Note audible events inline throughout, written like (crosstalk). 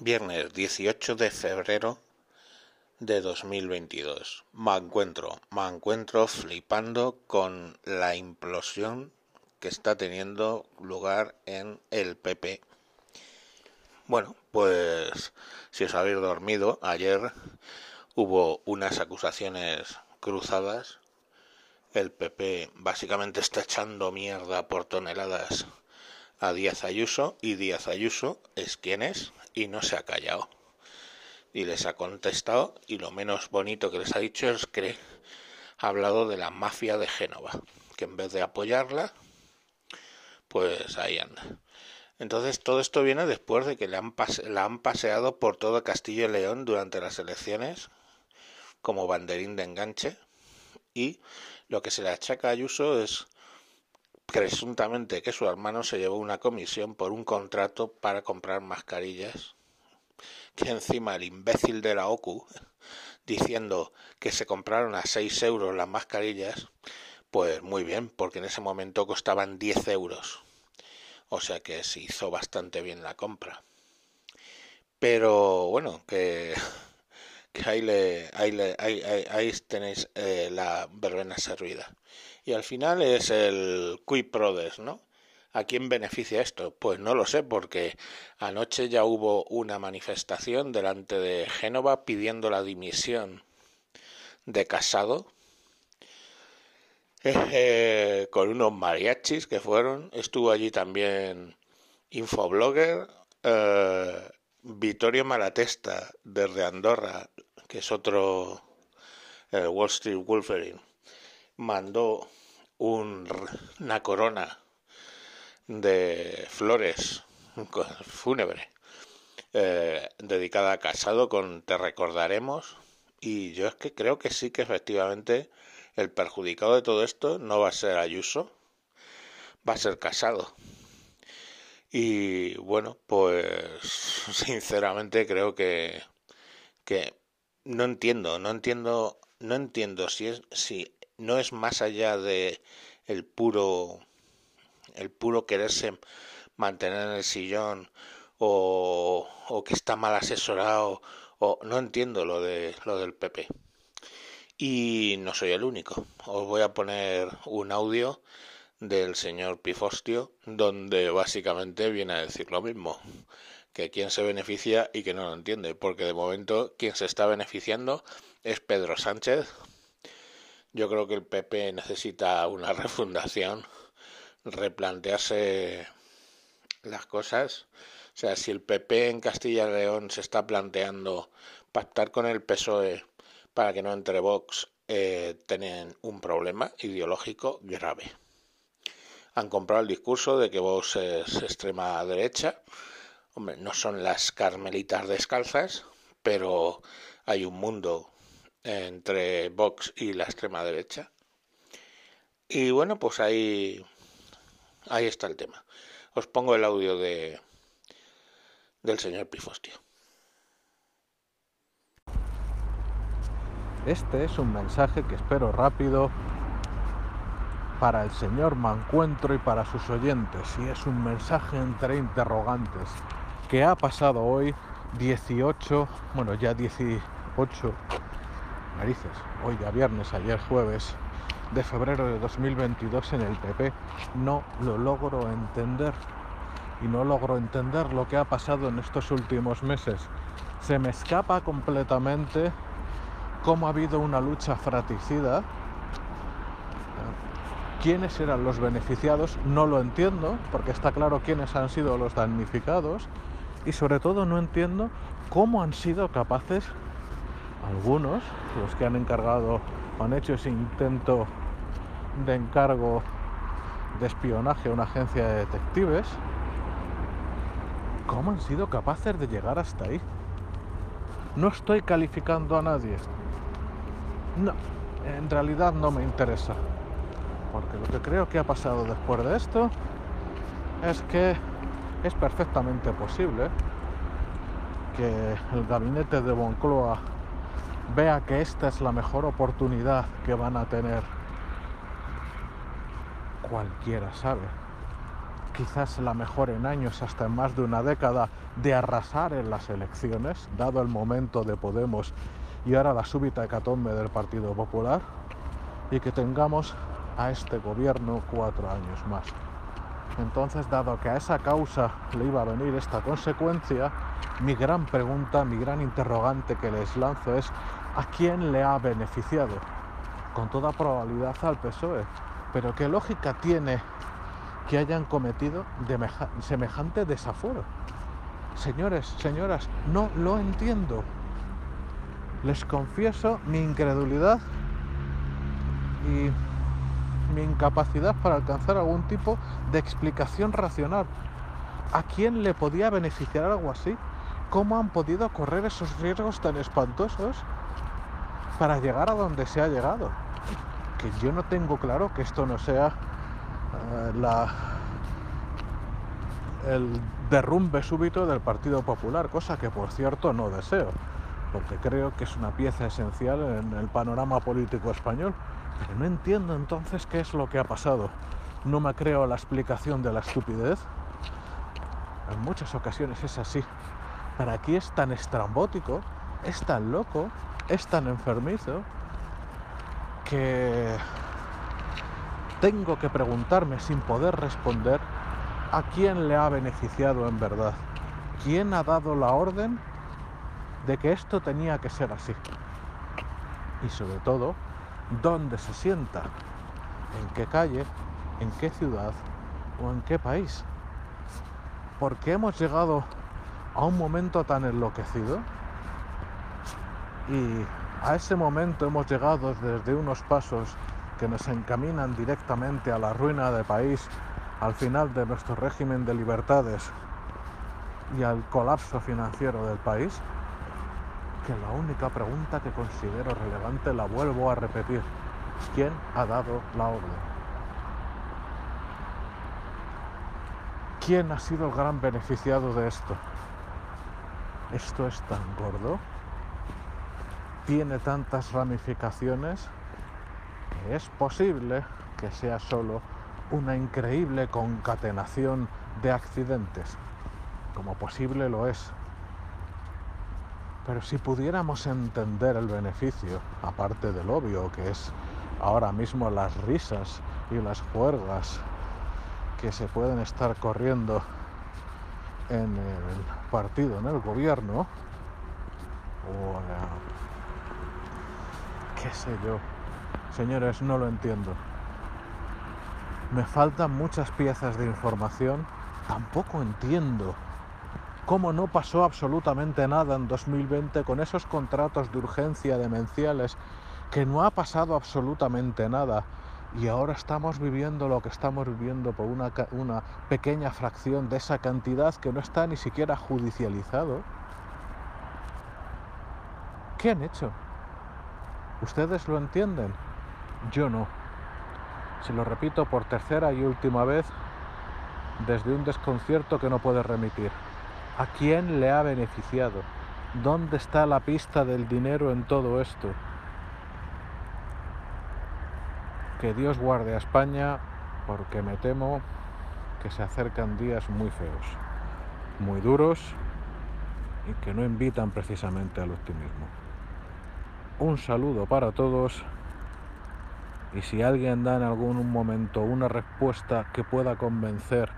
Viernes 18 de febrero de 2022. Me encuentro, me encuentro flipando con la implosión que está teniendo lugar en el PP. Bueno, pues si os habéis dormido, ayer hubo unas acusaciones cruzadas. El PP básicamente está echando mierda por toneladas a Díaz Ayuso y Díaz Ayuso es quien es y no se ha callado. Y les ha contestado y lo menos bonito que les ha dicho es que ha hablado de la mafia de Génova, que en vez de apoyarla, pues ahí anda. Entonces todo esto viene después de que le han la han paseado por todo Castillo y León durante las elecciones como banderín de enganche y lo que se le achaca a Ayuso es presuntamente que su hermano se llevó una comisión por un contrato para comprar mascarillas, que encima el imbécil de la OCU, diciendo que se compraron a 6 euros las mascarillas, pues muy bien, porque en ese momento costaban 10 euros. O sea que se hizo bastante bien la compra. Pero bueno, que, que ahí, le, ahí, le, ahí, ahí, tenéis eh, la verbena servida. Y al final es el Cui Prodes, ¿no? ¿A quién beneficia esto? Pues no lo sé, porque anoche ya hubo una manifestación delante de Génova pidiendo la dimisión de Casado, (laughs) eh, con unos mariachis que fueron. Estuvo allí también Infoblogger, eh, Vittorio Malatesta desde Andorra, que es otro Wall Street Wolverine, mandó una corona de flores fúnebre eh, dedicada a Casado con Te recordaremos y yo es que creo que sí que efectivamente el perjudicado de todo esto no va a ser Ayuso, va a ser Casado. Y bueno, pues (laughs) sinceramente creo que, que no entiendo, no entiendo, no entiendo si es si no es más allá de el puro el puro quererse mantener en el sillón o, o que está mal asesorado o no entiendo lo de lo del PP y no soy el único. Os voy a poner un audio del señor Pifostio donde básicamente viene a decir lo mismo que quien se beneficia y que no lo entiende porque de momento quien se está beneficiando es Pedro Sánchez yo creo que el PP necesita una (laughs) refundación, replantearse las cosas. O sea, si el PP en Castilla y León se está planteando pactar con el PSOE para que no entre Vox, eh, tienen un problema ideológico grave. Han comprado el discurso de que Vox es extrema derecha. Hombre, no son las carmelitas descalzas, pero hay un mundo entre Vox y la extrema derecha. Y bueno, pues ahí, ahí está el tema. Os pongo el audio de, del señor Pifostio. Este es un mensaje que espero rápido para el señor Mancuentro y para sus oyentes. Y es un mensaje entre interrogantes. que ha pasado hoy 18, bueno ya 18 narices, hoy ya viernes, ayer jueves de febrero de 2022 en el PP, no lo logro entender. Y no logro entender lo que ha pasado en estos últimos meses. Se me escapa completamente cómo ha habido una lucha fratricida. ¿Quiénes eran los beneficiados? No lo entiendo, porque está claro quiénes han sido los damnificados. Y sobre todo no entiendo cómo han sido capaces algunos, los que han encargado o han hecho ese intento de encargo de espionaje a una agencia de detectives, ¿cómo han sido capaces de llegar hasta ahí? No estoy calificando a nadie. No, en realidad no me interesa. Porque lo que creo que ha pasado después de esto es que es perfectamente posible que el gabinete de Moncloa vea que esta es la mejor oportunidad que van a tener. Cualquiera sabe quizás la mejor en años, hasta en más de una década, de arrasar en las elecciones, dado el momento de Podemos y ahora la súbita hecatombe del Partido Popular, y que tengamos a este gobierno cuatro años más. Entonces, dado que a esa causa le iba a venir esta consecuencia, mi gran pregunta, mi gran interrogante que les lanzo es, ¿a quién le ha beneficiado? Con toda probabilidad al PSOE. Pero ¿qué lógica tiene que hayan cometido semejante desaforo? Señores, señoras, no lo entiendo. Les confieso mi incredulidad y mi incapacidad para alcanzar algún tipo de explicación racional. ¿A quién le podía beneficiar algo así? ¿Cómo han podido correr esos riesgos tan espantosos para llegar a donde se ha llegado? Que yo no tengo claro que esto no sea eh, la, el derrumbe súbito del Partido Popular, cosa que por cierto no deseo, porque creo que es una pieza esencial en el panorama político español. No entiendo entonces qué es lo que ha pasado. No me creo la explicación de la estupidez. En muchas ocasiones es así. Para aquí es tan estrambótico, es tan loco, es tan enfermizo, que tengo que preguntarme sin poder responder a quién le ha beneficiado en verdad. ¿Quién ha dado la orden de que esto tenía que ser así? Y sobre todo, dónde se sienta, en qué calle, en qué ciudad o en qué país. ¿Por qué hemos llegado a un momento tan enloquecido? Y a ese momento hemos llegado desde unos pasos que nos encaminan directamente a la ruina del país, al final de nuestro régimen de libertades y al colapso financiero del país que la única pregunta que considero relevante la vuelvo a repetir. ¿Quién ha dado la orden? ¿Quién ha sido el gran beneficiado de esto? ¿Esto es tan gordo? ¿Tiene tantas ramificaciones? Que es posible que sea solo una increíble concatenación de accidentes, como posible lo es pero si pudiéramos entender el beneficio, aparte del obvio que es ahora mismo las risas y las juergas que se pueden estar corriendo en el partido, en el gobierno, o qué sé yo, señores, no lo entiendo. Me faltan muchas piezas de información, tampoco entiendo cómo no pasó absolutamente nada en 2020 con esos contratos de urgencia demenciales, que no ha pasado absolutamente nada y ahora estamos viviendo lo que estamos viviendo por una, pequeña fracción de esa cantidad que no está ni siquiera judicializado. ¿Qué han hecho? ¿Ustedes lo entienden? Yo no. Se lo repito por tercera y última vez desde un desconcierto que no puede remitir. ¿A quién le ha beneficiado? ¿Dónde está la pista del dinero en todo esto? Que Dios guarde a España porque me temo que se acercan días muy feos, muy duros y que no invitan precisamente al optimismo. Un saludo para todos y si alguien da en algún momento una respuesta que pueda convencer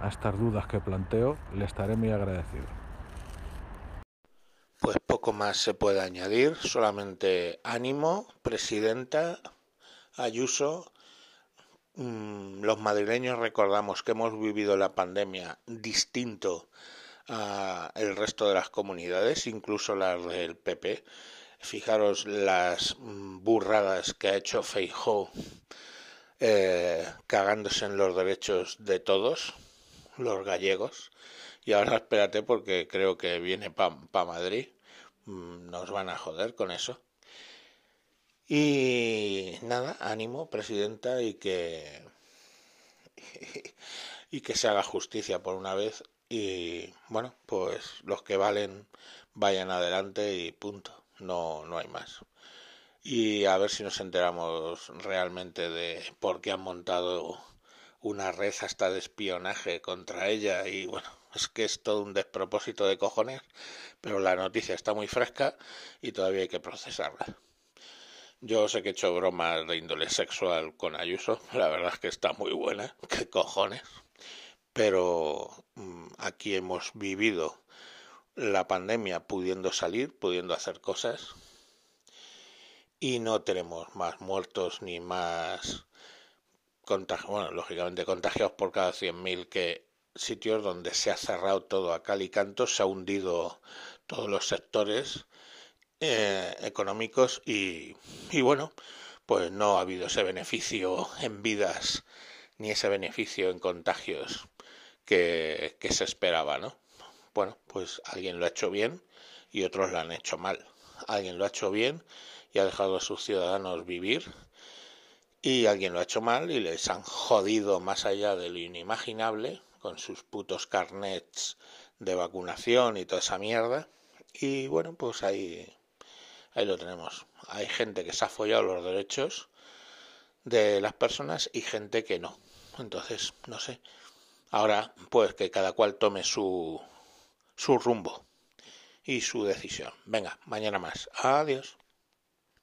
a estas dudas que planteo, le estaré muy agradecido. Pues poco más se puede añadir, solamente ánimo, presidenta Ayuso. Mm, los madrileños recordamos que hemos vivido la pandemia distinto a el resto de las comunidades, incluso las del PP. Fijaros las mm, burradas que ha hecho Feijó eh, cagándose en los derechos de todos los gallegos. Y ahora espérate porque creo que viene para pa Madrid. Mm, nos van a joder con eso. Y nada, ánimo, presidenta, y que (laughs) y que se haga justicia por una vez. Y bueno, pues los que valen vayan adelante y punto. No, no hay más. Y a ver si nos enteramos realmente de por qué han montado una red hasta de espionaje contra ella y bueno, es que es todo un despropósito de cojones, pero la noticia está muy fresca y todavía hay que procesarla. Yo sé que he hecho bromas de índole sexual con Ayuso, (laughs) la verdad es que está muy buena, (laughs) qué cojones, pero mm, aquí hemos vivido la pandemia pudiendo salir, pudiendo hacer cosas y no tenemos más muertos ni más bueno, lógicamente contagiados por cada 100.000 que sitios donde se ha cerrado todo a cal y canto, se ha hundido todos los sectores eh, económicos y, y bueno, pues no ha habido ese beneficio en vidas ni ese beneficio en contagios que, que se esperaba, ¿no? Bueno, pues alguien lo ha hecho bien y otros lo han hecho mal. Alguien lo ha hecho bien y ha dejado a sus ciudadanos vivir y alguien lo ha hecho mal y les han jodido más allá de lo inimaginable con sus putos carnets de vacunación y toda esa mierda. Y bueno, pues ahí, ahí lo tenemos. Hay gente que se ha follado los derechos de las personas y gente que no. Entonces, no sé. Ahora, pues que cada cual tome su, su rumbo y su decisión. Venga, mañana más. Adiós.